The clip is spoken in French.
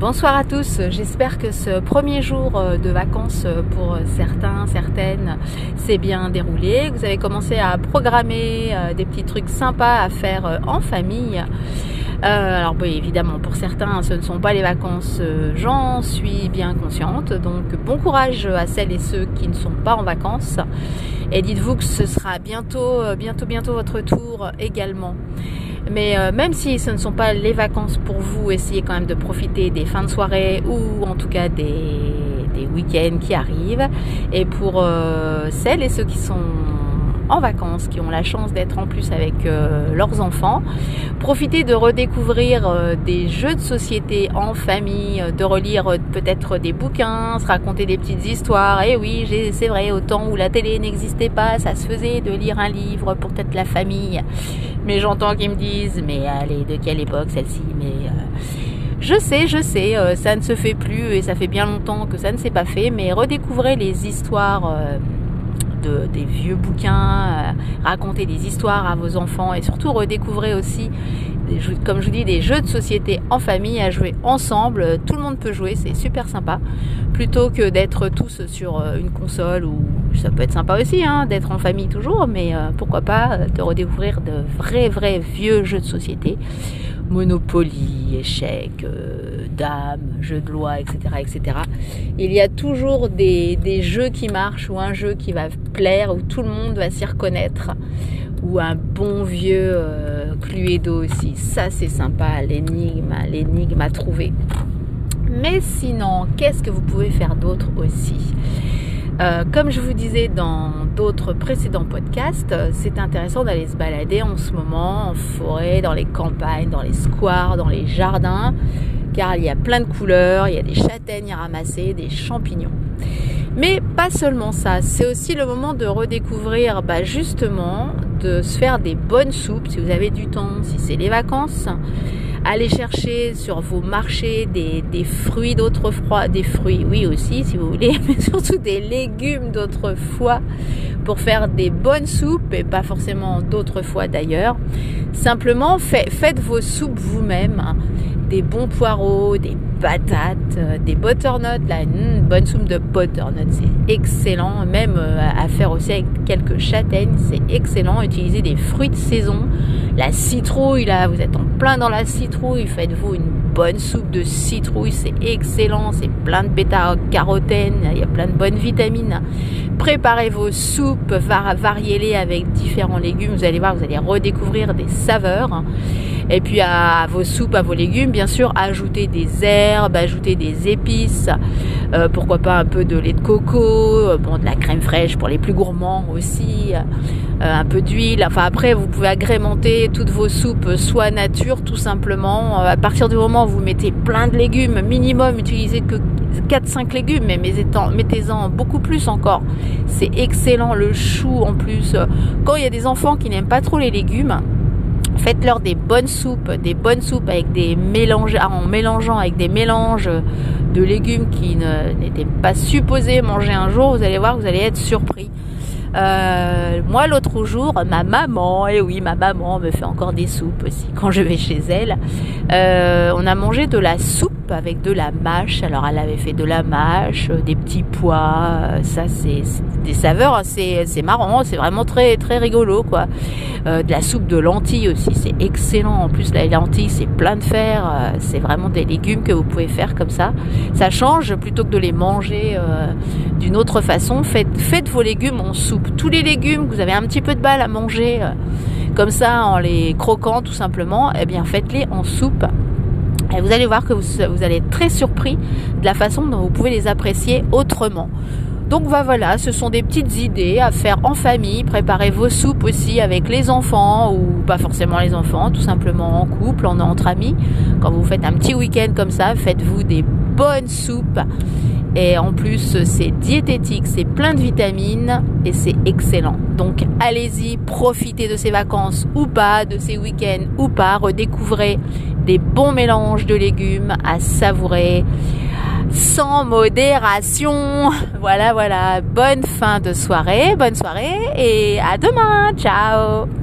Bonsoir à tous, j'espère que ce premier jour euh, de vacances euh, pour certains, certaines s'est bien déroulé, vous avez commencé à programmer euh, des petits trucs sympas à faire en famille. alors oui, évidemment, pour certains, ce ne sont pas les vacances, j'en suis bien consciente. Donc bon courage à celles et ceux qui ne sont pas en vacances. Et dites-vous que ce sera bientôt, bientôt, bientôt votre tour également. Mais euh, même si ce ne sont pas les vacances pour vous, essayez quand même de profiter des fins de soirée ou en tout cas des, week-ends qui arrivent. Et pour euh, celles et ceux qui sont en vacances, qui ont la chance d'être en plus avec euh, leurs enfants. Profitez de redécouvrir euh, des jeux de société en famille, euh, de relire peut-être des bouquins, se raconter des petites histoires. Et eh oui, c'est vrai, au temps où la télé n'existait pas, ça se faisait de lire un livre pour peut-être la famille. Mais j'entends qu'ils me disent, mais allez, de quelle époque celle-ci? Mais je sais, je sais, ça ne se fait plus et ça fait bien longtemps que ça ne s'est pas fait, mais redécouvrez les histoires des vieux bouquins, euh, raconter des histoires à vos enfants et surtout redécouvrir aussi, comme je vous dis, des jeux de société en famille à jouer ensemble. Tout le monde peut jouer, c'est super sympa. Plutôt que d'être tous sur euh, une console ou ça peut être sympa aussi hein, d'être en famille toujours, mais euh, pourquoi pas de redécouvrir de vrais, vrais vieux jeux de société. Monopoly, échecs, dames, jeux de loi, etc., etc. Il y a toujours des, des jeux qui marchent ou un jeu qui va plaire, où tout le monde va s'y reconnaître, ou un bon vieux euh, Cluedo aussi. Ça, c'est sympa, l'énigme, l'énigme à trouver. Mais sinon, qu'est-ce que vous pouvez faire d'autre aussi? Euh, comme je vous disais dans d'autres précédents podcasts, c'est intéressant d'aller se balader en ce moment en forêt, dans les campagnes, dans les squares, dans les jardins, car il y a plein de couleurs, il y a des châtaignes à ramasser, des champignons. Mais pas seulement ça, c'est aussi le moment de redécouvrir bah, justement, de se faire des bonnes soupes si vous avez du temps, si c'est les vacances. Allez chercher sur vos marchés des, des fruits d'autrefois, des fruits, oui aussi si vous voulez, mais surtout des légumes d'autrefois pour faire des bonnes soupes et pas forcément d'autrefois d'ailleurs. Simplement faites vos soupes vous-même des bons poireaux, des patates, euh, des butternuts, là, une bonne soupe de butternut, c'est excellent. Même euh, à faire aussi avec quelques châtaignes, c'est excellent. Utilisez des fruits de saison, la citrouille, là, vous êtes en plein dans la citrouille, faites-vous une bonne soupe de citrouille, c'est excellent, c'est plein de bêta-carotène, il y a plein de bonnes vitamines. Préparez vos soupes, variez-les avec différents légumes, vous allez voir, vous allez redécouvrir des saveurs. Et puis à vos soupes, à vos légumes, bien sûr, ajoutez des herbes, ajoutez des épices, euh, pourquoi pas un peu de lait de coco, euh, bon de la crème fraîche pour les plus gourmands aussi, euh, un peu d'huile. Enfin après, vous pouvez agrémenter toutes vos soupes soit nature, tout simplement. à partir du moment où vous mettez plein de légumes, minimum, utilisez que 4-5 légumes, mais mettez-en beaucoup plus encore. C'est excellent, le chou en plus. Quand il y a des enfants qui n'aiment pas trop les légumes, Faites-leur des bonnes soupes, des bonnes soupes avec des mélanges, ah, en mélangeant avec des mélanges de légumes qui n'étaient pas supposés manger un jour. Vous allez voir, vous allez être surpris. Euh, moi, l'autre jour, ma maman, et oui, ma maman me fait encore des soupes aussi quand je vais chez elle. Euh, on a mangé de la soupe avec de la mâche. Alors, elle avait fait de la mâche, euh, des petits pois. Ça, c'est des saveurs, c'est marrant. C'est vraiment très très rigolo, quoi. de la soupe de lentilles aussi, c'est excellent. En plus, la lentille, c'est plein de fer. c'est vraiment des légumes que vous pouvez faire comme ça. Ça change plutôt que de les manger d'une autre façon. Faites, faites vos légumes en soupe tous les légumes que vous avez un petit peu de balle à manger, euh, comme ça en les croquant tout simplement, eh bien faites-les en soupe. Et vous allez voir que vous, allez être très surpris de la façon dont vous pouvez les apprécier autrement. Donc voilà, ce sont des petites idées à faire en famille. Préparez vos soupes aussi avec les enfants ou pas forcément les enfants, tout simplement en couple, en entre amis. Quand vous faites un petit week-end comme ça, faites-vous des bonnes soupes et en plus, c'est diététique, c'est plein de vitamines et c'est excellent. Donc allez-y, profitez de ces vacances ou pas, de ces week-ends ou pas, redécouvrez des bons mélanges de légumes à savourer sans modération. Voilà, voilà. Bonne fin de soirée, bonne soirée et à demain. Ciao